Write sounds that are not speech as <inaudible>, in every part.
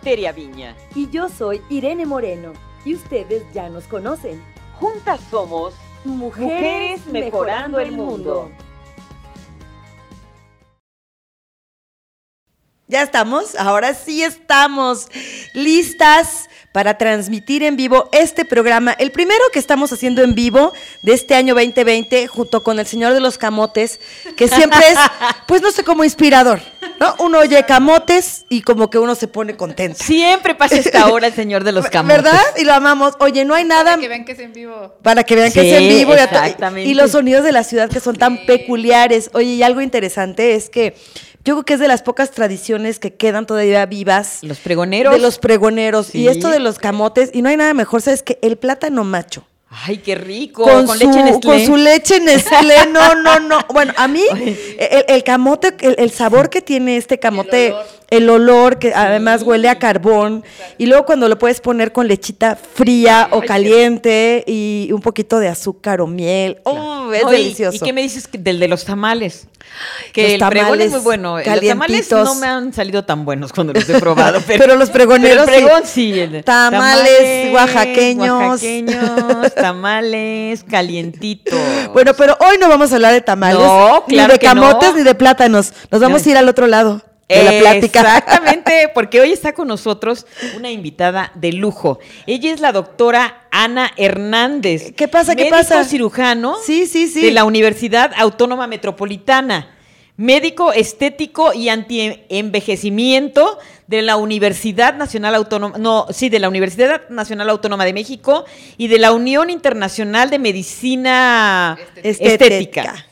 Teria Viña. Y yo soy Irene Moreno. Y ustedes ya nos conocen. Juntas somos Mujeres, mejorando el mundo. Ya estamos, ahora sí estamos listas para transmitir en vivo este programa, el primero que estamos haciendo en vivo de este año 2020, junto con el Señor de los Camotes, que siempre es, <laughs> pues no sé, como inspirador, ¿no? Uno oye camotes y como que uno se pone contento. Siempre pasa esta <laughs> hora el Señor de los Camotes. ¿Verdad? Y lo amamos. Oye, no hay nada... Para que vean que es en vivo. Para que vean que es en vivo. exactamente. Y los sonidos de la ciudad que son tan Sí. peculiares. Oye, y algo interesante es que yo creo que es de las pocas tradiciones que quedan todavía vivas. Los pregoneros. De los pregoneros. Sí. Y esto de los camotes. Y no hay nada mejor, ¿sabes? Que el plátano macho. Ay, qué rico. Con, su, leche Nestlé. Con su leche Nestlé. No, no, no. <laughs> Bueno, a mí, el, el camote, el, el sabor que tiene este camote, El olor. que además huele a carbón. Y luego cuando lo puedes poner con lechita fría o caliente y un poquito de azúcar o miel. Oh, es delicioso. ¿Y qué me dices del de los tamales? Que Los el pregón es tamales muy bueno. Los tamales no me han salido tan buenos cuando los he probado. <laughs> Pero, Pero los pregoneros pero el pregón sí. sí. el- Tamales oaxaqueños. oaxaqueños, tamales calientitos. <laughs> Bueno, pero hoy no vamos a hablar de tamales, No, ni claro de que camotes, no. ni de plátanos. Nos vamos a ir al otro lado de la plática. Exactamente, <laughs> porque hoy está con nosotros una invitada de lujo. Ella es la doctora Ana Hernández. ¿Qué pasa? ¿Qué médico pasa? cirujano Sí, sí, sí. de la Universidad Autónoma Metropolitana. Médico estético y anti-envejecimiento de la Universidad Nacional Autónoma, no, sí, de la Universidad Nacional Autónoma de México y de la Unión Internacional de Medicina Estética. Estética.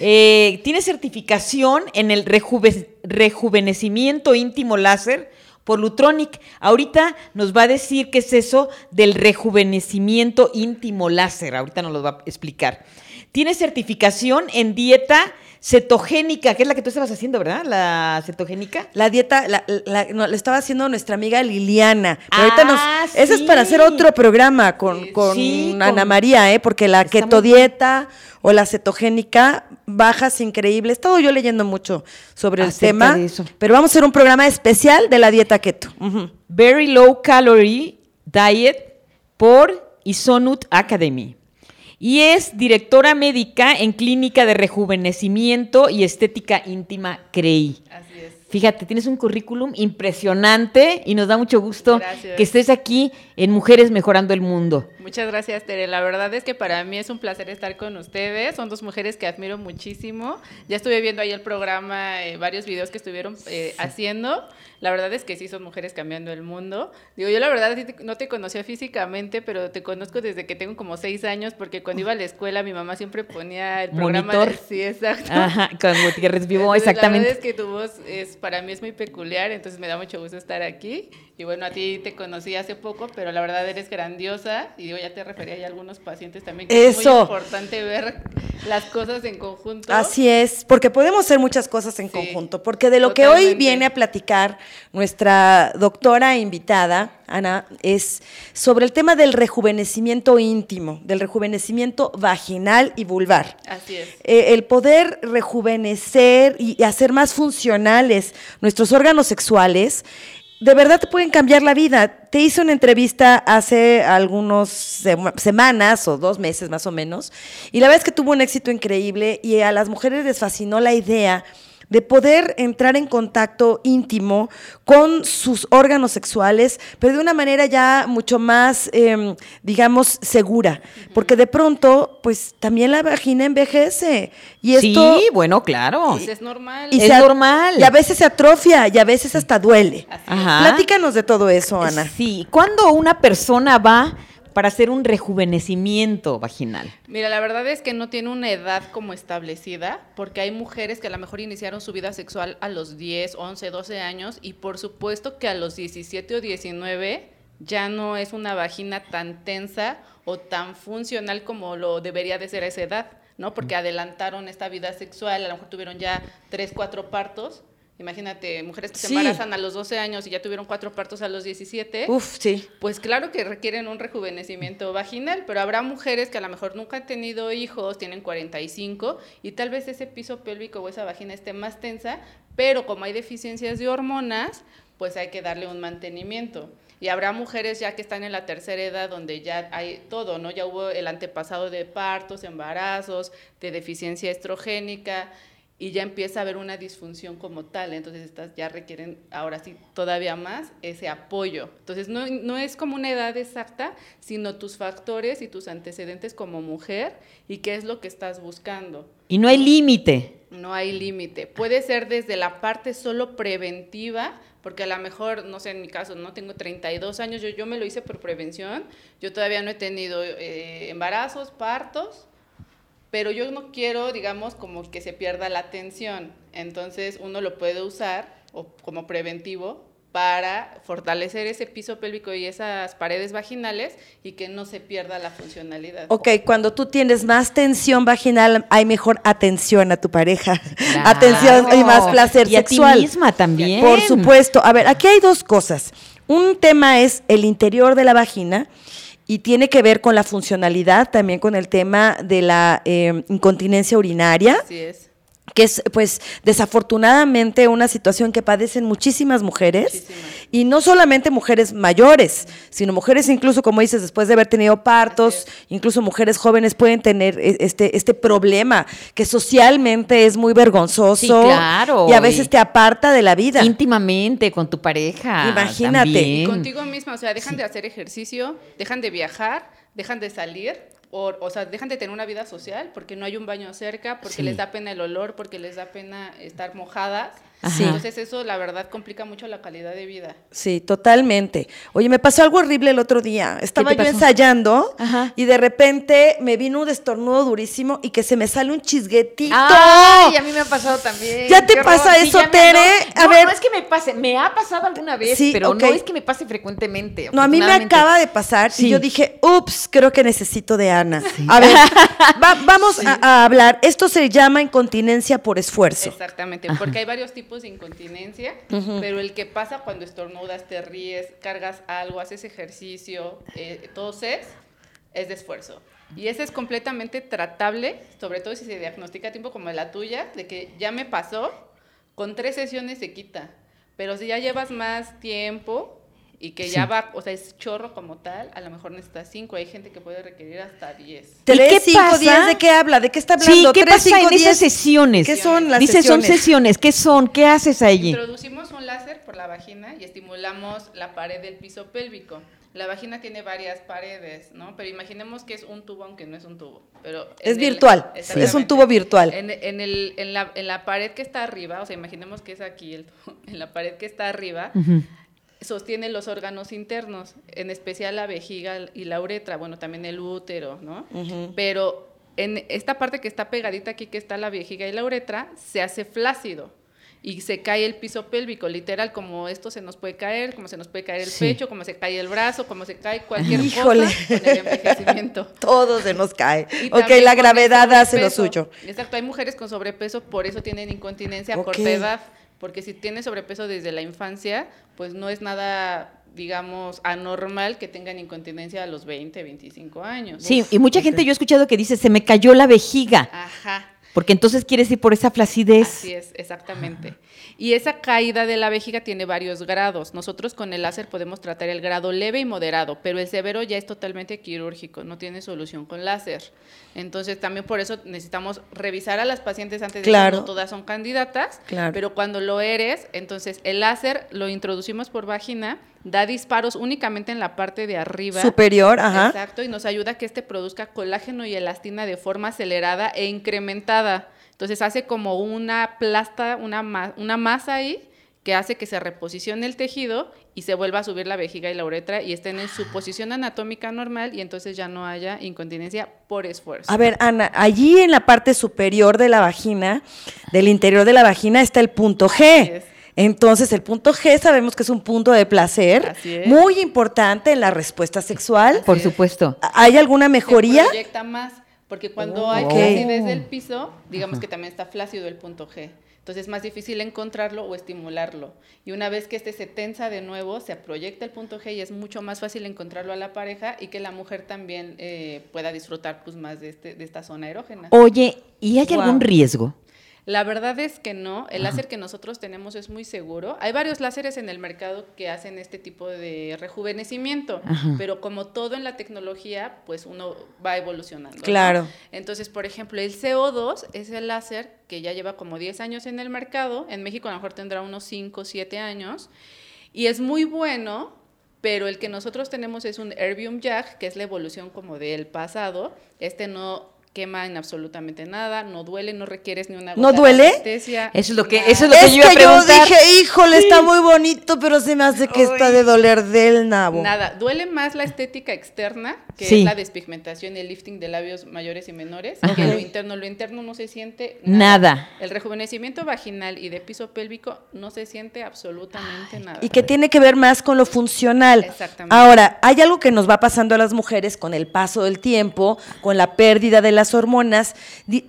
Eh, tiene certificación en el rejuve- rejuvenecimiento íntimo láser por Lutronic. Ahorita nos va a decir qué es eso del rejuvenecimiento íntimo láser. Ahorita nos lo va a explicar. Tiene certificación en dieta cetogénica, que es la que tú estabas haciendo, ¿verdad? La cetogénica. La dieta, la, la- no, la estaba haciendo nuestra amiga Liliana. Pero Ah, ahorita nos. Ese es para sí. hacer otro programa con, con Sí, Ana con- María, ¿eh? Porque la Está muy keto dieta o la cetogénica, bajas increíbles. He estado yo leyendo mucho sobre el tema. de eso. Pero vamos a hacer un programa especial de la dieta keto. Very Low Calorie Diet por Isonut Academy. Y es directora médica en Clínica de Rejuvenecimiento y Estética Íntima CREI. Así es. Fíjate, tienes un currículum impresionante y nos da mucho gusto Gracias. que estés aquí en Mujeres Mejorando el Mundo. Muchas gracias, Tere. La verdad es que para mí es un placer estar con ustedes. Son dos mujeres que admiro muchísimo. Ya estuve viendo ahí el programa, eh, varios videos que estuvieron eh, haciendo. La verdad es que sí son mujeres cambiando el mundo. Digo, yo la verdad no te conocía físicamente, pero te conozco desde que tengo como seis años, porque cuando iba a la escuela mi mamá siempre ponía el programa. Monitor. de- sí, exacto. Ajá, con Gutiérrez Vivo, Entonces, La exactamente. verdad es que tu voz es, para mí es muy peculiar, entonces me da mucho gusto estar aquí. Y bueno, a ti te conocí hace poco, pero la verdad eres grandiosa. Y digo, ya te refería a algunos pacientes también. Que Es Eso. muy importante ver las cosas en conjunto. Así es, porque podemos hacer muchas cosas en Sí, conjunto, porque de lo que hoy viene a platicar nuestra doctora invitada, Ana, es sobre el tema del rejuvenecimiento íntimo, del rejuvenecimiento vaginal y vulvar. Así es. Eh, el poder rejuvenecer y hacer más funcionales nuestros órganos sexuales, de verdad te pueden cambiar la vida. Te hice una entrevista hace algunas semanas o dos meses más o menos, y la verdad es que tuvo un éxito increíble y a las mujeres les fascinó la idea de poder entrar en contacto íntimo con sus órganos sexuales, pero de una manera ya mucho más, em, digamos, segura. Porque de pronto, pues también la vagina envejece. Y esto. sí, bueno, claro. Pues es normal. Es se a- normal. Y a veces se atrofia y a veces hasta duele. Ajá. Platícanos de todo eso, Ana. Sí, ¿cuándo una persona va para hacer un rejuvenecimiento vaginal? Mira, la verdad es que no tiene una edad como establecida, porque hay mujeres que a lo mejor iniciaron su vida sexual a los 10, 11, 12 años y por supuesto que a los 17 o 19 ya no es una vagina tan tensa o tan funcional como lo debería de ser a esa edad, ¿no? Porque adelantaron esta vida sexual, a lo mejor tuvieron ya 3, 4 partos. Imagínate, mujeres que se embarazan a los 12 años y ya tuvieron cuatro partos a los 17. Uf, sí. Pues claro que requieren un rejuvenecimiento vaginal, pero habrá mujeres que a lo mejor nunca han tenido hijos, tienen 45 y tal vez ese piso pélvico o esa vagina esté más tensa, pero como hay deficiencias de hormonas, pues hay que darle un mantenimiento. Y habrá mujeres ya que están en la tercera edad donde ya hay todo, ¿no? Ya hubo el antepasado de partos, embarazos, de deficiencia estrogénica y ya empieza a haber una disfunción como tal. Entonces estas ya requieren ahora sí todavía más ese apoyo. Entonces no, no es como una edad exacta, sino tus factores y tus antecedentes como mujer y qué es lo que estás buscando. Y no hay límite. No hay límite. Puede ser desde la parte solo preventiva, porque a lo mejor, no sé, en mi caso, no tengo 32 años, yo, yo me lo hice por prevención, yo todavía no he tenido eh, embarazos, partos, pero yo no quiero, digamos, como que se pierda la atención. Entonces uno lo puede usar o como preventivo para fortalecer ese piso pélvico y esas paredes vaginales y que no se pierda la funcionalidad. Ok, cuando tú tienes más tensión vaginal, hay mejor atención a tu pareja, Claro. atención y más placer Y a ti sexual. misma también. Por supuesto. A ver, aquí hay dos cosas. Un tema es el interior de la vagina y tiene que ver con la funcionalidad, también con el tema de la eh, incontinencia urinaria Así es. Que es pues desafortunadamente una situación que padecen muchísimas mujeres Muchísimas. y no solamente mujeres mayores, sino mujeres incluso como dices después de haber tenido partos, incluso mujeres jóvenes pueden tener e- este este problema que socialmente es muy vergonzoso Sí, claro, y a veces y- te aparta de la vida. Íntimamente con tu pareja. Imagínate. también. Contigo misma, o sea, dejan de hacer ejercicio, dejan de viajar, dejan de salir, o, o sea, dejan de tener una vida social porque no hay un baño cerca, porque Sí. les da pena el olor, porque les da pena estar mojadas. Ajá. Entonces eso, la verdad, complica mucho la calidad de vida. Sí, totalmente. Oye, me pasó algo horrible el otro día. Estaba yo pasó? ensayando Ajá. y de repente me vino un destornudo durísimo y que se me sale un chisguetito. Ay, a mí me ha pasado también. ¿Ya te Qué pasa horror. eso, Tere? No, A no, ver. no es que me pase, me ha pasado alguna vez, Sí, pero no es que me pase frecuentemente. No, a mí me acaba de pasar Sí. y yo dije, ups, creo que necesito de Ana. A ver, va- <laughs> vamos a, a hablar. Esto se llama incontinencia por esfuerzo. Exactamente, porque hay varios tipos de incontinencia, pero el que pasa cuando estornudas, te ríes, cargas algo, haces ejercicio, eh, toses, es de esfuerzo. Y ese es completamente tratable, sobre todo si se diagnostica a tiempo como la tuya, de que ya me pasó, con tres sesiones se quita. Pero si ya llevas más tiempo y que ya va, o sea, es chorro como tal, a lo mejor necesitas cinco. Hay gente que puede requerir hasta diez. Tres, qué cinco, pasa? diez, ¿de qué habla? ¿De qué está Sí, hablando? ¿qué Tres, pasa cinco, en diez. esas sesiones? ¿Qué son las Dice, son sesiones? sesiones. ¿Qué son? ¿Qué haces allí? Introducimos un láser por la vagina y estimulamos la pared del piso pélvico. La vagina tiene varias paredes, ¿no? Pero imaginemos que es un tubo, aunque no es un tubo. Pero Es en el- virtual, es un tubo virtual. En, en el, en, la, en la pared que está arriba, o sea, imaginemos que es aquí, el tubo, <laughs> en la pared que está arriba, Ujú. Sostiene los órganos internos, en especial la vejiga y la uretra, bueno, también el útero, ¿no? Pero en esta parte que está pegadita aquí, que está la vejiga y la uretra, se hace flácido y se cae el piso pélvico, literal, como esto se nos puede caer, como se nos puede caer el Sí. pecho, como se cae el brazo, como se cae cualquier Híjole. cosa con el envejecimiento. <laughs> Todo se nos cae. Y ok, la gravedad hace lo suyo. Exacto, hay mujeres con sobrepeso, por eso tienen incontinencia a corta edad, porque si tienes sobrepeso desde la infancia, pues no es nada, digamos, anormal que tengan incontinencia a los 20, 25 años. Sí, y mucha gente yo he escuchado que dice, se me cayó la vejiga, Ajá. Porque entonces quieres ir por esa flacidez. Así es, exactamente. Y esa caída de la vejiga tiene varios grados. Nosotros con el láser podemos tratar el grado leve y moderado, pero el severo ya es totalmente quirúrgico, no tiene solución con láser. Entonces también por eso necesitamos revisar a las pacientes antes de Claro. que no todas son candidatas, Claro. pero cuando lo eres, entonces el láser lo introducimos por vagina, da disparos únicamente en la parte de arriba. Superior, ajá. Exacto, y nos ayuda a que este produzca colágeno y elastina de forma acelerada e incrementada. Entonces hace como una plasta, una, ma- una masa ahí que hace que se reposicione el tejido y se vuelva a subir la vejiga y la uretra y estén en su posición anatómica normal y entonces ya no haya incontinencia por esfuerzo. A ver, Ana, allí en la parte superior de la vagina, del interior de la vagina, está el punto G. es. Entonces, el punto G sabemos que es un punto de placer muy importante en la respuesta sexual. Por es. supuesto. ¿Hay alguna mejoría? Se proyecta más, porque cuando Oh, hay ok. flacidez del piso, digamos que también está flácido el punto G. Entonces es más difícil encontrarlo o estimularlo. Y una vez que este se tensa de nuevo, se proyecta el punto G y es mucho más fácil encontrarlo a la pareja y que la mujer también eh, pueda disfrutar pues, más de, este, de esta zona erógena. Oye, ¿y hay Wow. algún riesgo? La verdad es que no. El láser que nosotros tenemos es muy seguro. Hay varios láseres en el mercado que hacen este tipo de rejuvenecimiento, Ajá. pero como todo en la tecnología, pues uno va evolucionando. ¿no? Claro. Entonces, por ejemplo, el CO2 es el láser que ya lleva como 10 años en el mercado. En México a lo mejor tendrá unos 5 o 7 años. Y es muy bueno, pero el que nosotros tenemos es un Erbium Jack, que es la evolución como del pasado. Este no quema en absolutamente nada, no duele, no requieres ni una ¿No de duele? anestesia, Eso es lo que- eso es lo que yo iba a que yo preguntar. dije, híjole, está muy bonito, pero se me hace que está de doler del nabo. Nada, duele más la estética externa, que Sí. es la despigmentación y el lifting de labios mayores y menores, Ajá. que lo interno. Lo interno no se siente Nada. El rejuvenecimiento vaginal y de piso pélvico no se siente absolutamente nada. Y que tiene que ver más con lo funcional. Exactamente. Ahora, hay algo que nos va pasando a las mujeres con el paso del tiempo, con la pérdida de las hormonas.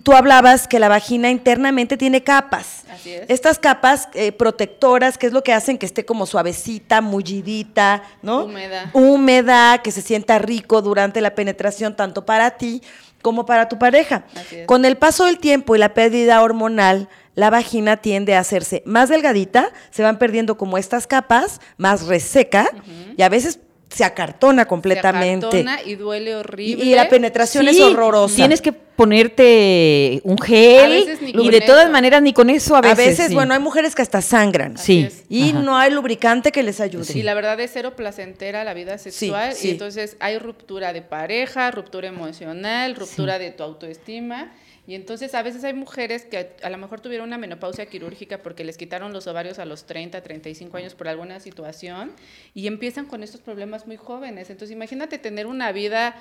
Tú hablabas que la vagina internamente tiene capas. Así es. Estas capas eh, protectoras, que es lo que hacen que esté como suavecita, mullidita, ¿no? Húmeda. Húmeda, que se sienta rico durante la penetración, tanto para ti como para tu pareja. Con el paso del tiempo y la pérdida hormonal, la vagina tiende a hacerse más delgadita, se van perdiendo como estas capas, más reseca, y a veces se acartona completamente. Se acartona y duele Y, horrible. y la penetración es Sí, horrorosa. Tienes que ponerte un gel A veces ni y con de todas maneras ni con eso a a veces. veces, sí. bueno, hay mujeres que hasta sangran. Sí. Es. Y Ajá. no hay lubricante que les ayude. Y la verdad es cero placentera la vida sexual. sí. Y entonces hay ruptura de pareja, ruptura emocional, ruptura de tu autoestima. Y entonces a veces hay mujeres que a, a lo mejor tuvieron una menopausia quirúrgica porque les quitaron los ovarios a los 30, 35 años por alguna situación y empiezan con estos problemas muy jóvenes. Entonces imagínate tener una vida,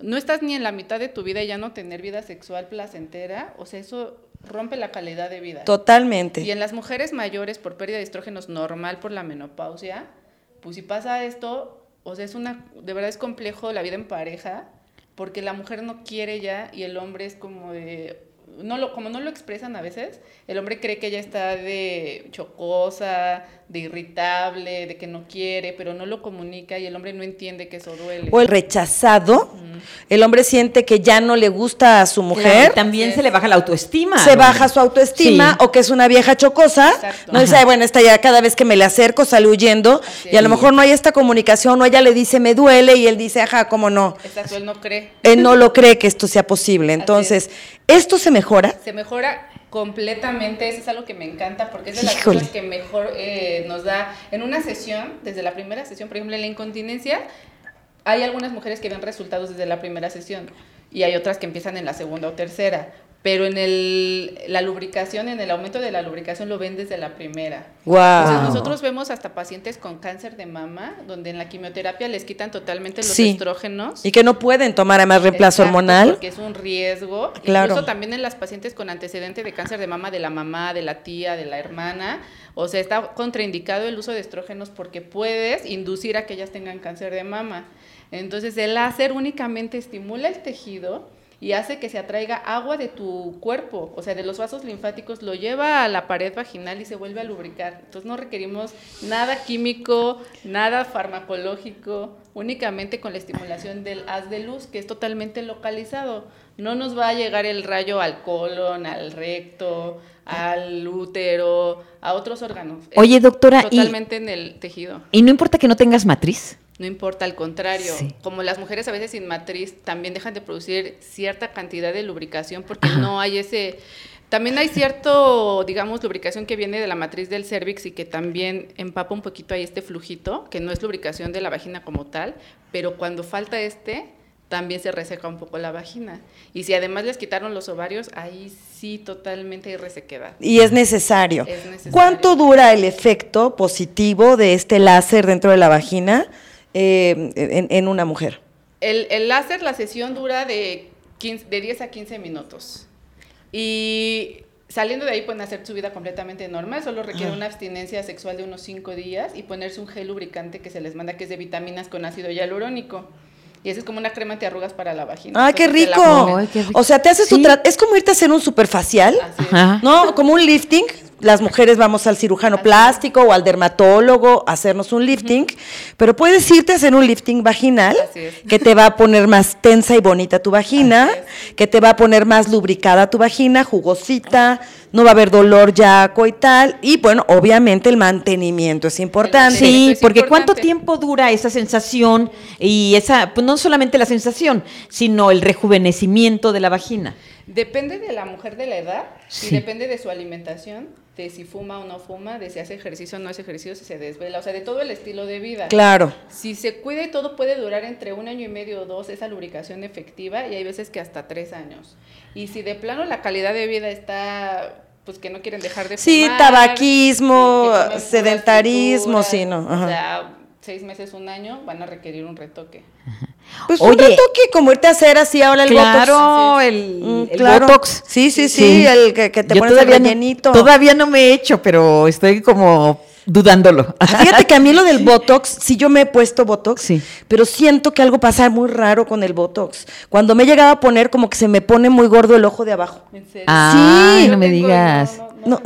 no estás ni en la mitad de tu vida y ya no tener vida sexual placentera. O sea, eso rompe la calidad de vida. Totalmente. Y en las mujeres mayores por pérdida de estrógenos normal por la menopausia, pues si pasa esto, o sea, es una, de verdad es complejo la vida en pareja, porque la mujer no quiere ya y el hombre es como de, no lo, como no lo expresan a veces, el hombre cree que ella está de chocosa, de irritable, de que no quiere, pero no lo comunica y el hombre no entiende que eso duele. O el rechazado, el hombre siente que ya no le gusta a su Claro, mujer. y también se le baja la autoestima. se baja su autoestima Sí. o que es una vieja chocosa. Exacto. No dice, Ajá. "Ay, bueno, esta ya cada vez que me le acerco sale huyendo Así y a lo mejor no hay esta comunicación o ella le dice me duele y él dice, ajá, cómo no. Exacto, él no cree. Él no lo cree que esto sea posible. Entonces, ¿esto se mejora? Se mejora completamente, eso es algo que me encanta porque es de las Híjole. cosas que mejor eh, nos da en una sesión, desde la primera sesión, por ejemplo, en la incontinencia, hay algunas mujeres que ven resultados desde la primera sesión y hay otras que empiezan en la segunda o tercera, pero en el, la lubricación, en el aumento de la lubricación lo ven desde la primera. Entonces, Wow. nosotros vemos hasta pacientes con cáncer de mama, donde en la quimioterapia les quitan totalmente los Sí. estrógenos. Y que no pueden tomar además reemplazo Exacto, hormonal. Porque es un riesgo. Claro. Incluso también en las pacientes con antecedente de cáncer de mama de la mamá, de la tía, de la hermana. O sea, está contraindicado el uso de estrógenos porque puedes inducir a que ellas tengan cáncer de mama. Entonces, el láser únicamente estimula el tejido y hace que se atraiga agua de tu cuerpo, o sea, de los vasos linfáticos, lo lleva a la pared vaginal y se vuelve a lubricar. Entonces no requerimos nada químico, nada farmacológico, únicamente con la estimulación del haz de luz, que es totalmente localizado. No nos va a llegar el rayo al colon, al recto, al útero, a otros órganos. Oye, doctora, totalmente en el tejido. Y no importa que no tengas matriz. No importa, al contrario. Sí. Como las mujeres a veces sin matriz también dejan de producir cierta cantidad de lubricación porque Ajá. no hay ese... También hay cierto, digamos, lubricación que viene de la matriz del cervix y que también empapa un poquito ahí este flujito, que no es lubricación de la vagina como tal, pero cuando falta este, también se reseca un poco la vagina. Y si además les quitaron los ovarios, ahí sí totalmente hay resequedad. Y es necesario. Es necesario. ¿Cuánto dura el efecto positivo de este láser dentro de la vagina eh, en, en una mujer? El, el láser, la sesión dura de, 15 de 10 a 15 minutos. Y saliendo de ahí pueden hacer su vida completamente normal, solo requiere una abstinencia sexual de unos 5 días y ponerse un gel lubricante que se les manda que es de vitaminas con ácido hialurónico. Y ese es como una crema antiarrugas para la vagina. ¡Ay, qué rico! Ay, qué rico. O sea, te haces Sí. tra- Es como irte a hacer un superfacial, Así es. Ajá. ¿no? Como un lifting. Las mujeres vamos al cirujano plástico o al dermatólogo a hacernos un lifting, pero puedes irte a hacer un lifting vaginal es. que te va a poner más tensa y bonita tu vagina, que te va a poner más lubricada tu vagina, jugosita, no va a haber dolor ya coital y bueno, obviamente el mantenimiento es importante. Sí, es porque ¿cuánto tiempo dura esa sensación y esa, pues no solamente la sensación, sino el rejuvenecimiento de la vagina? Depende de la mujer de la edad Sí. y depende de su alimentación, de si fuma o no fuma, de si hace ejercicio o no hace ejercicio, si se desvela, o sea, de todo el estilo de vida. Claro. Si se cuida y todo puede durar entre un año y medio o dos esa lubricación efectiva y hay veces que hasta tres años. Y si de plano la calidad de vida está, pues que no quieren dejar de Sí, fumar. tabaquismo, comen puras sedentarismo, sí, no, ajá. O sea, seis meses, un año van a requerir un retoque. Pues Oye. un retoque como irte a hacer así ahora el claro, botox. el, Mm, el claro. botox. Sí, sí, sí, el que, que te Yo pones el todavía no- rellenito. todavía no me he hecho, pero estoy como dudándolo. <laughs> Fíjate que a mí lo del Botox, sí yo me he puesto Botox, Sí. pero siento que algo pasa muy raro con el Botox. Cuando me he llegado a poner como que se me pone muy gordo el ojo de abajo. ¿En serio? Ay, Sí. no me digas. No,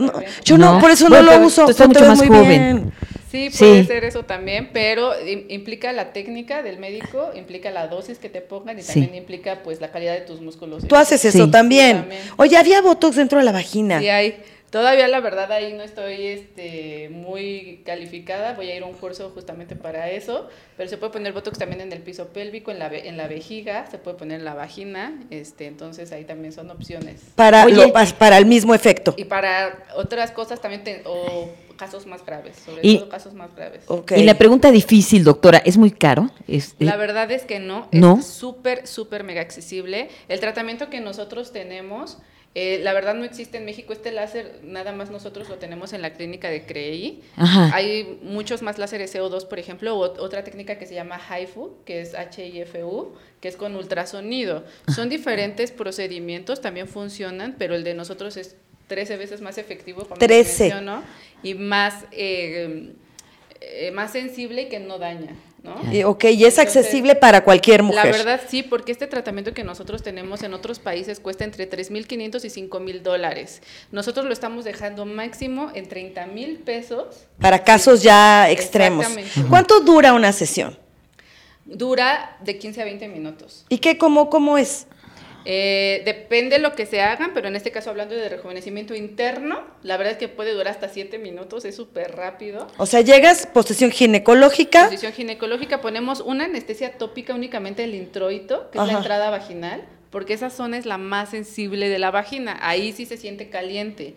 yo no, por eso Bueno, no lo uso. tú estás mucho más muy joven. bien. Sí, Sí. puede ser eso también, pero im- implica la técnica del médico, implica la dosis que te pongan y Sí. también implica pues la calidad de tus músculos. Tú haces eso Sí. también. Sí, también. Oye, había Botox dentro de la vagina. Sí hay. Todavía la verdad ahí no estoy este, muy calificada, voy a ir a un curso justamente para eso, pero se puede poner Botox también en el piso pélvico, en la, ve- en la vejiga, se puede poner en la vagina, este, entonces ahí también son opciones. Para, Oye. lo- para el mismo efecto. Y para otras cosas también, te- o casos más graves, sobre Y- todo casos más graves. Ok. Y la pregunta difícil, doctora, ¿es muy caro? Es- La verdad es que no, ¿No? es súper, súper mega accesible. El tratamiento que nosotros tenemos, eh, la verdad no existe en México, este láser nada más nosotros lo tenemos en la clínica de CREI. Ajá. Hay muchos más láseres CO2, por ejemplo, o ot- otra técnica que se llama HIFU, que es HIFU, que es con ultrasonido. Son diferentes procedimientos, también funcionan, pero el de nosotros es 13 veces más efectivo, como les 13. menciono, y más, eh, eh, más sensible y que no daña. ¿no? Y, ok, y es Entonces, accesible para cualquier mujer. La verdad sí, porque este tratamiento que nosotros tenemos en otros países cuesta entre 3.500 y 5.000 dólares. Nosotros lo estamos dejando máximo en 30 mil pesos. Para casos ya extremos. Exactamente. ¿Cuánto dura una sesión? Dura de 15 a 20 minutos. ¿Y qué, cómo, cómo es? Eh, depende lo que se hagan, pero en este caso hablando de rejuvenecimiento interno, la verdad es que puede durar hasta 7 minutos, es súper rápido. O sea, llegas, posesión ginecológica. Posición ginecológica, ponemos una anestesia tópica únicamente el introito, que es la entrada vaginal, porque esa zona es la más sensible de la vagina. Ahí sí se siente caliente,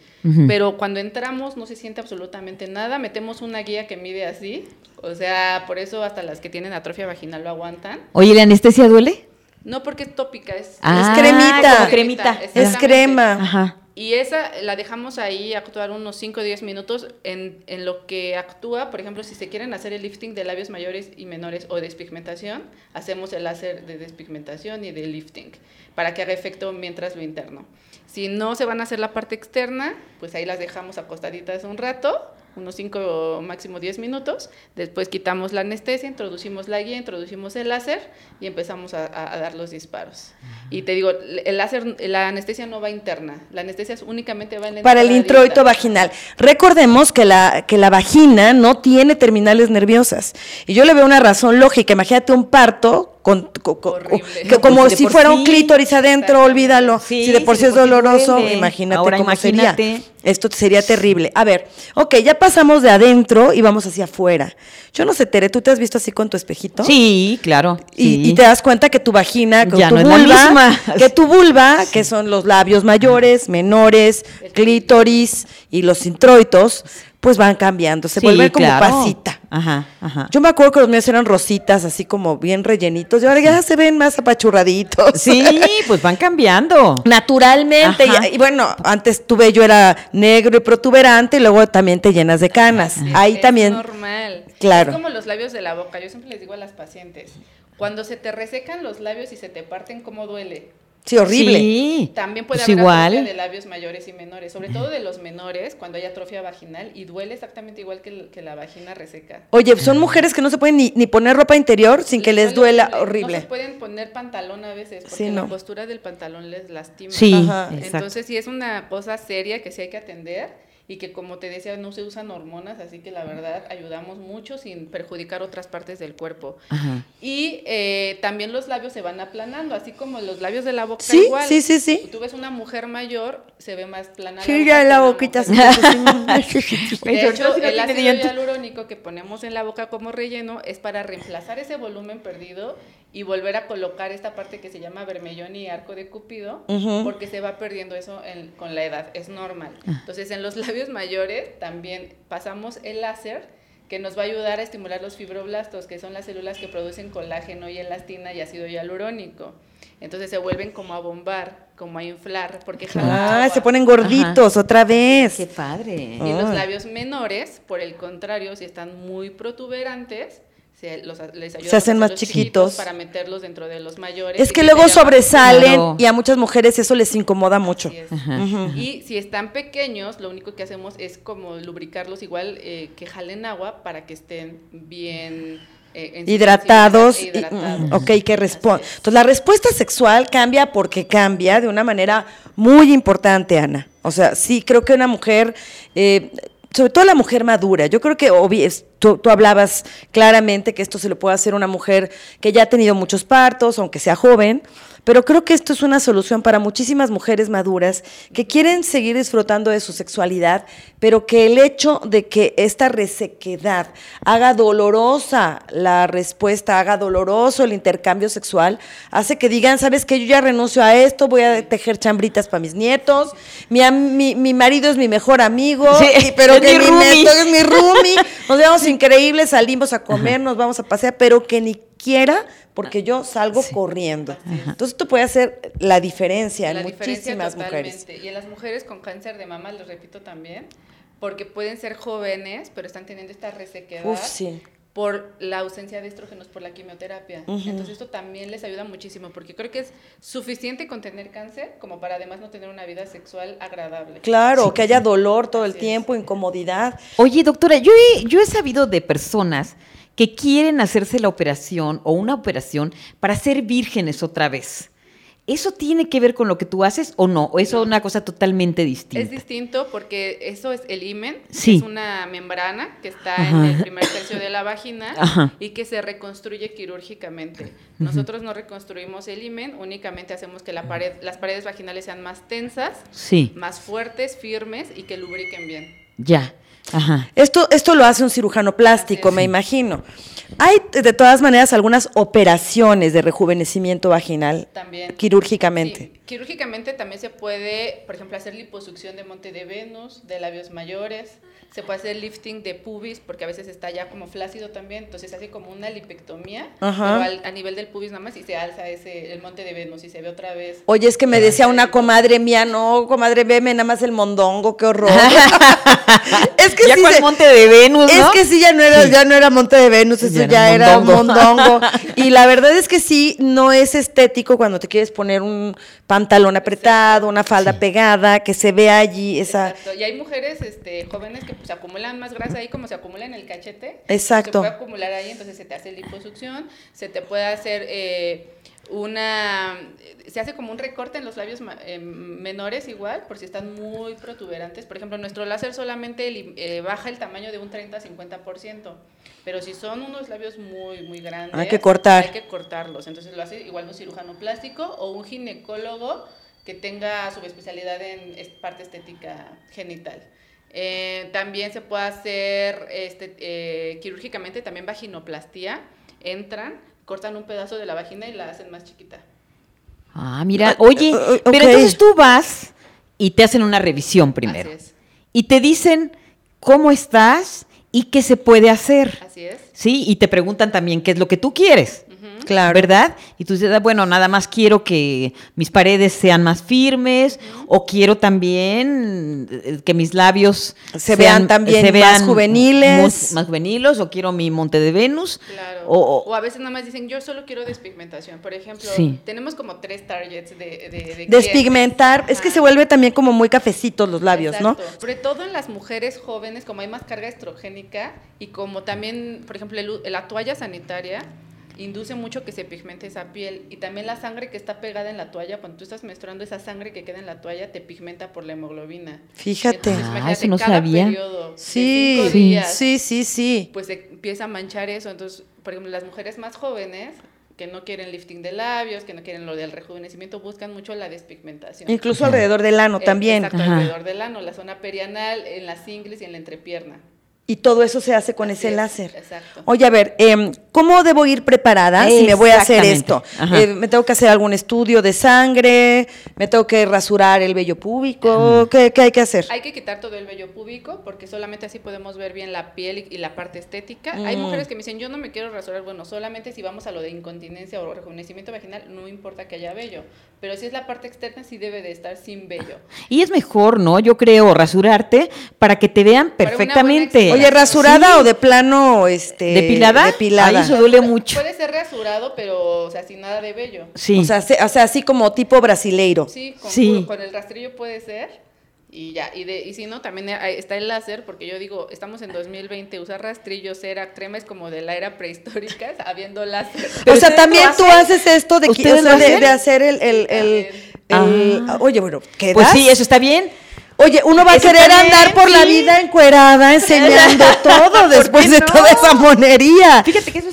pero cuando entramos no se siente absolutamente nada. Metemos una guía que mide así, o sea, por eso hasta las que tienen atrofia vaginal lo aguantan. Oye, ¿la anestesia duele? No porque es tópica, es, Ah, cremita. como cremita. Es crema. Ajá. Y esa la dejamos ahí actuar unos 5 o 10 minutos en, en lo que actúa, por ejemplo, si se quieren hacer el lifting de labios mayores y menores o despigmentación, hacemos el láser de despigmentación y de lifting para que haga efecto mientras lo interno. Si no se van a hacer la parte externa, pues ahí las dejamos acostaditas un rato, unos 5 o máximo 10 minutos, después quitamos la anestesia, introducimos la guía, introducimos el láser y empezamos a, a- a dar los disparos. Y te digo, el láser, la anestesia no va interna, la anestesia es únicamente va en la Para el introito vaginal. Recordemos que la, que la vagina no tiene terminales nerviosas. Y yo le veo una razón lógica. Imagínate un parto con, co- co- Horrible. que No, como pues, si fuera sí. un clítoris adentro, olvídalo. Sí, si de por si sí es doloroso, duele. imagínate Ahora cómo imagínate. sería. Esto sería terrible. A ver, ok, ya pasamos de adentro y vamos hacia afuera. Yo no sé, Tere, ¿tú te has visto así con tu espejito? Sí, claro. Y, sí. y te das cuenta que tu vagina, que Ya tu no es la vulva, misma. que tu vulva, que son los labios mayores, menores, clítoris y los introitos, pues van cambiando, se Sí, vuelven como claro. pasita. Ajá, ajá. Yo me acuerdo que los míos eran rositas, así como bien rellenitos, y ahora ya se ven más apachurraditos. Sí, <laughs> pues van cambiando. Naturalmente, Ajá. y, y bueno, antes tu vello era negro y protuberante y luego también te llenas de canas. Sí, Ahí es también. normal. Claro. Es como los labios de la boca. Yo siempre les digo a las pacientes, cuando se te resecan los labios y se te parten, ¿cómo duele? Sí, horrible. Sí. También puede Pues haber igual. atrofia de labios mayores y menores, sobre todo de los menores, cuando hay atrofia vaginal y duele exactamente igual que, el- que la vagina reseca. Oye, son mujeres que no se pueden ni, ni poner ropa interior sin que les duela No horrible. se pueden poner pantalón a veces porque Sí, la no. postura del pantalón les lastima. Sí, Ajá. Entonces sí es una cosa seria que sí hay que atender y que como te decía no se usan hormonas, así que la verdad ayudamos mucho sin perjudicar otras partes del cuerpo. Ajá. Y eh, también los labios se van aplanando, así como los labios de la boca Sí, igual. sí, sí, sí. Tú ves una mujer mayor, se ve más plana. Sí, la una boquita. Güey, <laughs> de hecho, si no el ácido hialurónico que ponemos en la boca como relleno es para reemplazar ese volumen perdido y volver a colocar esta parte que se llama vermellón y arco de cupido, porque se va perdiendo eso en- con la edad, es normal. Ah. Entonces, en los labios mayores también pasamos el láser que nos va a ayudar a estimular los fibroblastos, que son las células que producen colágeno y elastina y ácido hialurónico. Entonces se vuelven como a bombar, como a inflar, porque jalan Ah, agua. se ponen gorditos otra vez. Qué padre. Y los Ay. labios menores, por el contrario, si están muy protuberantes, se, los, les ayuda Se hacen más chiquitos. para meterlos dentro de los mayores. Es que luego sobresalen Claro. y a muchas mujeres eso les incomoda mucho. Y si están pequeños, lo único que hacemos es como lubricarlos igual eh, que jalen agua para que estén bien eh, hidratados, e hidratados. mm, ok, que responde. Entonces la respuesta sexual cambia porque cambia de una manera muy importante, Ana. O sea, sí, creo que una mujer, eh, sobre todo la mujer madura, yo creo que obvi- es- tú, tú hablabas claramente que esto se lo puede hacer una mujer que ya ha tenido muchos partos, aunque sea joven, pero creo que esto es una solución para muchísimas mujeres maduras que quieren seguir disfrutando de su sexualidad, pero que el hecho de que esta resequedad haga dolorosa la respuesta, haga doloroso el intercambio sexual, hace que digan, sabes que yo ya renuncio a esto, voy a tejer chambritas para mis nietos, mi, mi, mi marido es mi mejor amigo, Sí, pero es que mi mi, roomie. neto es mi roomie, <laughs> nos vemos increíbles, salimos a comer, nos vamos a pasear, pero que ni quiera porque yo salgo corriendo. Entonces esto puede hacer la diferencia en La diferencia muchísimas mujeres. totalmente. Y en las mujeres con cáncer de mama, les repito también, porque pueden ser jóvenes, pero están teniendo esta resequedad Uf, sí. por la ausencia de estrógenos por la quimioterapia. Entonces esto también les ayuda muchísimo, porque creo que es suficiente con tener cáncer como para además no tener una vida sexual agradable. Claro, que haya dolor todo el es. tiempo, incomodidad. Oye, doctora, yo he, yo he sabido de personas que quieren hacerse la operación o una operación para ser vírgenes otra vez. ¿Eso tiene que ver con lo que tú haces o no? ¿O eso es una cosa totalmente distinta? Es distinto porque eso es el imen, Sí. es una membrana que está Ajá. en el primer tercio de la vagina Ajá. y que se reconstruye quirúrgicamente. Nosotros no reconstruimos el imen, únicamente hacemos que la pared, las paredes vaginales sean más tensas, Sí, más fuertes, firmes y que lubriquen bien. ya. Ajá. Esto, esto lo hace un cirujano plástico, me imagino. Hay de todas maneras algunas operaciones de rejuvenecimiento vaginal También. quirúrgicamente. Sí, quirúrgicamente también se puede, por ejemplo, hacer liposucción de monte de Venus, de labios mayores. Se puede hacer lifting de pubis, porque a veces está ya como flácido también. Entonces se hace como una lipectomía, Ajá. pero al- a nivel del pubis nada más y se alza ese, el monte de Venus y se ve otra vez. Oye, es que me decía una comadre mía, no, comadre, veme nada más el mondongo, qué horror. <laughs> es que ya sí con se- Monte de Venus, Es ¿no? que sí, ya no era, Sí. ya no era Monte de Venus, eso Ya ya, era era mondongo. mondongo. <laughs> y la verdad es que sí, no es estético cuando te quieres poner un pantalón apretado, una falda pegada, que se vea allí esa... Exacto. Y hay mujeres este, jóvenes que pues, acumulan más grasa ahí, como se acumula en el cachete. Exacto. Se puede acumular ahí, entonces se te hace liposucción, se te puede hacer eh, una. Se hace como un recorte en los labios eh, menores, igual, por si están muy protuberantes. Por ejemplo, nuestro láser solamente eh, baja el tamaño de un 30-50%. Pero si son unos labios muy, muy grandes, Hay que cortar. Hay que cortarlos. Entonces lo hace igual un cirujano plástico o un ginecólogo que tenga subespecialidad en parte estética genital. Eh, también se puede hacer este, quirúrgicamente también vaginoplastia. Entran, cortan un pedazo de la vagina y la hacen más chiquita. Ah, mira, oye, eh, eh, pero entonces tú vas y te hacen una revisión primero. Así es. Y te dicen cómo estás y qué se puede hacer. Así es. Sí, y te preguntan también qué es lo que tú quieres. Claro. ¿Verdad? Y tú dices, ah, bueno, nada más quiero que mis paredes sean más firmes o quiero también eh, que mis labios Se vean también más juveniles. Más, más juveniles o quiero mi monte de Venus. Claro. O, O, o- a veces nada más dicen, yo solo quiero despigmentación. Por ejemplo, Sí. tenemos como tres targets de, de, de clientes. Despigmentar, es que Ajá. se vuelve también como muy cafecitos los labios, Exacto. ¿no? Sobre todo en las mujeres jóvenes, como hay más carga estrogénica y como también, por ejemplo, el u- la toalla sanitaria induce mucho que se pigmente esa piel. Y también la sangre que está pegada en la toalla, cuando tú estás menstruando, esa sangre que queda en la toalla te pigmenta por la hemoglobina. Fíjate. Entonces, Ah, eso no cada sabía. periodo Sí, sí, días, sí, sí, sí. pues se empieza a manchar eso. Entonces, por ejemplo, las mujeres más jóvenes que no quieren lifting de labios, que no quieren lo del rejuvenecimiento, buscan mucho la despigmentación. Incluso alrededor del ano Eh, también. Exacto, Ajá. alrededor del ano, la zona perianal, en las ingles y en la entrepierna. Y todo eso se hace con Así ese es, láser. exacto. Oye, a ver, em, ¿cómo debo ir preparada si me voy a hacer esto? Eh, ¿Me tengo que hacer algún estudio de sangre? ¿Me tengo que rasurar el vello púbico? ¿Qué, qué hay que hacer? Hay que quitar todo el vello púbico porque solamente así podemos ver bien la piel y, y la parte estética. Hay Mm. mujeres que me dicen, yo no me quiero rasurar. Bueno, solamente si vamos a lo de incontinencia o rejuvenecimiento vaginal, no importa que haya vello. Pero si es la parte externa, sí debe de estar sin vello. Y es mejor, ¿no? Yo creo rasurarte para que te vean perfectamente. Oye, ¿rasurada Sí. o de plano este ¿Depilada? depilada? Ay, eso duele mucho. Puede ser rasurado, pero o sea, sin nada de vello. Sí. O sea, se- o sea, así como tipo brasileiro. Sí, con, Sí. con el rastrillo puede ser. Y ya, y, de, y si no, también hay- está el láser, porque yo digo, estamos en 2020, usar rastrillo, cera, crema es como de la era prehistórica, <laughs> habiendo láser. Pero o sea, también tú haces esto de, ¿Ustedes o sea, de, de hacer el, el, el- el- Ah. oye, bueno, ¿qué pues sí, eso está bien. Oye, uno va a querer también, andar por la sí. vida encuerada enseñando <laughs> todo ¿Por después qué de no? toda esa monería. Fíjate que eso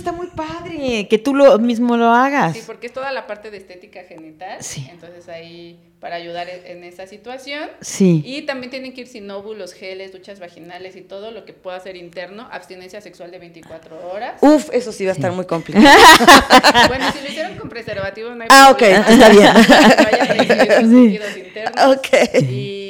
que tú lo mismo lo hagas. Sí, porque es toda la parte de estética genital. Sí. Entonces ahí, para ayudar en en esa situación. Sí. Y también tienen que ir sin óvulos, geles, duchas vaginales y todo lo que pueda ser interno, abstinencia sexual de 24 horas. Uf, eso sí va a estar muy complicado. <laughs> Bueno, si lo hicieron con preservativo no hay Ah, ok, problema. está bien. <laughs> Haya recibido Sí. internos. Ok. Y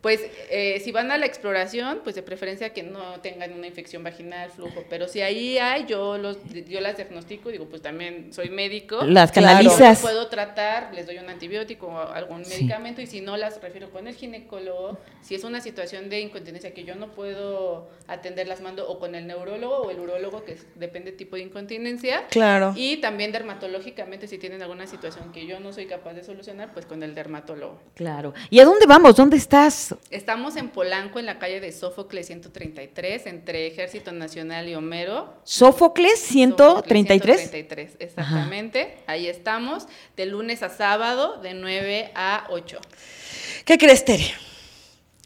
pues eh, si van a la exploración, pues de preferencia que no tengan una infección vaginal, flujo. Pero si ahí hay, yo los yo las diagnostico, digo, pues también soy médico. Las Claro. Canalizas. las puedo tratar, les doy un antibiótico o algún Sí. medicamento y si no las refiero con el ginecólogo. Si es una situación de incontinencia que yo no puedo atender, las mando o con el neurólogo o el urólogo, que es- depende tipo de incontinencia. Claro. Y también dermatológicamente, si tienen alguna situación que yo no soy capaz de solucionar, pues con el dermatólogo. Claro. ¿Y a dónde vamos? ¿Dónde estás? Estamos en Polanco, en la calle de Sófocles 133, entre Ejército Nacional y Homero. Sófocles Sófocles 133. 133, exactamente. Ahí estamos, de lunes a sábado, de 9 a 8. ¿Qué crees, Tere?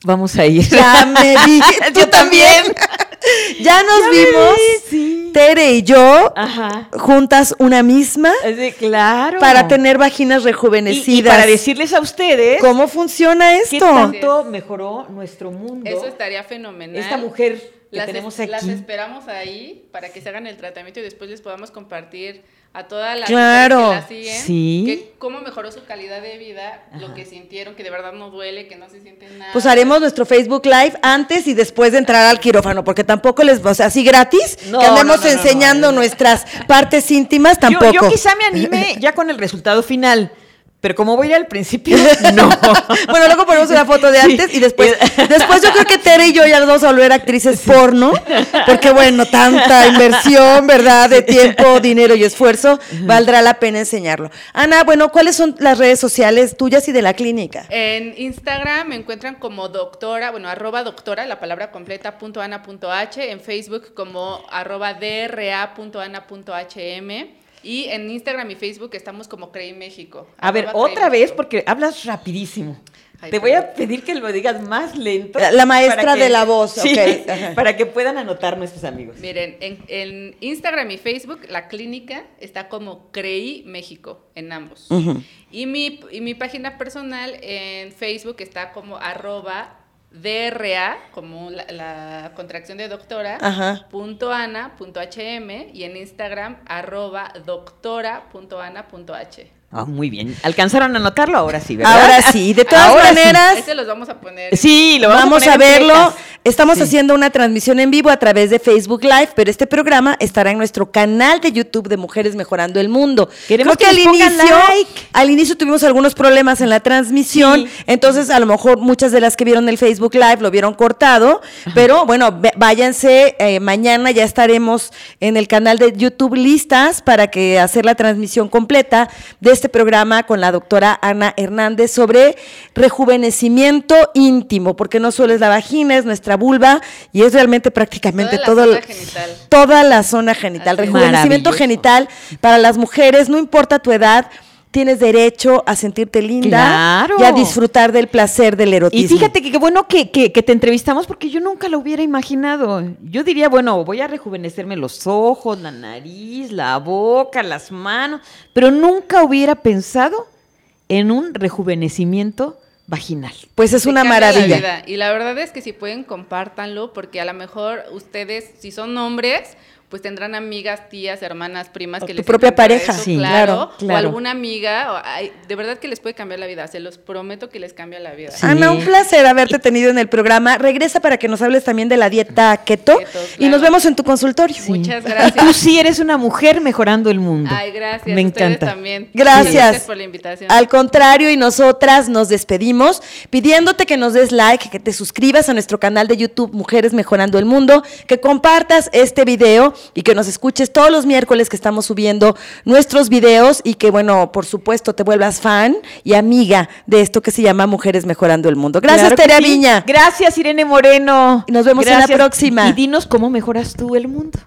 Vamos a ir. Ya me <laughs> vi. Tú Yo también. <laughs> ya nos Ya me vimos, vi, sí. Tere y yo, Ajá. juntas una misma, Sí, claro. para tener vaginas rejuvenecidas. y para decirles a ustedes ¿Cómo funciona qué esto? tanto mejoró nuestro mundo. Eso estaría fenomenal. Esta mujer que las, tenemos es- las aquí. esperamos ahí para que se hagan el tratamiento y después les podamos compartir a todas las Claro. que la siguen Sí. que cómo mejoró su calidad de vida, lo que sintieron, que de verdad no duele, que no se sienten nada. Pues haremos nuestro Facebook Live antes y después de entrar al quirófano, porque tampoco les, o sea, así gratis, No, que andemos no, no, no, enseñando no, no. nuestras partes íntimas, Yo- tampoco. Yo, quizá me anime <laughs> ya con el resultado final. Pero como voy a ir al principio, <laughs> no. bueno, una foto de Sí. antes y después. Después yo creo que Tere y yo ya nos vamos a volver actrices porno, porque bueno, tanta inversión, ¿verdad? De tiempo, dinero y esfuerzo, valdrá la pena enseñarlo. Ana, bueno, ¿cuáles son las redes sociales tuyas y de la clínica? En Instagram me encuentran como doctora, bueno, arroba doctora, la palabra completa, punto ana punto h, en Facebook como arroba dra punto ana punto hm, y en Instagram y Facebook estamos como Crey México. A ver, otra vez, porque hablas rapidísimo. Ay, Te voy a pedir que lo digas más lento. La- maestra que- de la voz, Sí, <laughs> para que puedan anotar nuestros amigos. Miren, en, en Instagram y Facebook, la clínica está como Creí México, en ambos. Y, mi, y mi página personal en Facebook está como arroba DRA, como la, la contracción de doctora, Ajá. punto ana, punto hm, y en Instagram arroba doctora, punto ana, punto h. Ah, muy bien. ¿Alcanzaron a anotarlo? Ahora sí, ¿verdad? Ahora sí, de todas Ahora sí. maneras. Ese los vamos a poner. Sí, lo vamos, Vamos, a, a, verlo. Estamos Sí. haciendo una transmisión en vivo a través de Facebook Live, pero este programa estará en nuestro canal de YouTube de Mujeres Mejorando el Mundo. Queremos Creo que les pongan like. al inicio tuvimos algunos problemas en la transmisión, Sí. entonces a lo mejor muchas de las que vieron el Facebook Live lo vieron cortado, pero bueno, váyanse, eh, mañana ya estaremos en el canal de YouTube listas para que hacer la transmisión completa de este programa con la doctora Ana Hernández sobre rejuvenecimiento íntimo, porque no solo es la vagina, es nuestra nuestra vulva y es realmente prácticamente Toda la todo zona genital. toda la zona genital. Así. Rejuvenecimiento genital para las mujeres, no importa tu edad, tienes derecho a sentirte linda Claro. y a disfrutar del placer del erotismo. Y fíjate que qué bueno que, que- que te entrevistamos porque yo nunca lo hubiera imaginado. Yo diría, bueno, voy a rejuvenecerme los ojos, la nariz, la boca, las manos, pero nunca hubiera pensado en un rejuvenecimiento vaginal. Pues es Te una la maravilla. Y la verdad es que si pueden, compártanlo, porque a lo mejor ustedes, si son hombres, pues tendrán amigas, tías, hermanas, primas O que tu les propia pareja. eso, Sí, claro, claro. O alguna amiga, o- ay, de verdad que les puede cambiar la vida, se los prometo que les cambia la vida. Sí. Ana, un placer haberte tenido en el programa. Regresa para que nos hables también de la dieta keto, Keto, y nos vemos en tu consultorio. Muchas Tú gracias. sí eres una mujer mejorando el mundo. Ay, gracias. Me encanta. también. Gracias. Gracias por la invitación. Al contrario, y nosotras nos despedimos pidiéndote que nos des like, que te suscribas a nuestro canal de YouTube Mujeres Mejorando el Mundo, que compartas este video y que nos escuches todos los miércoles que estamos subiendo nuestros videos y que, bueno, por supuesto, te vuelvas fan y amiga de esto que se llama Mujeres Mejorando el Mundo. Gracias, Claro que Tere sí. Viña. Gracias, Irene Moreno. Y nos vemos en la próxima. Y dinos cómo mejoras tú el mundo.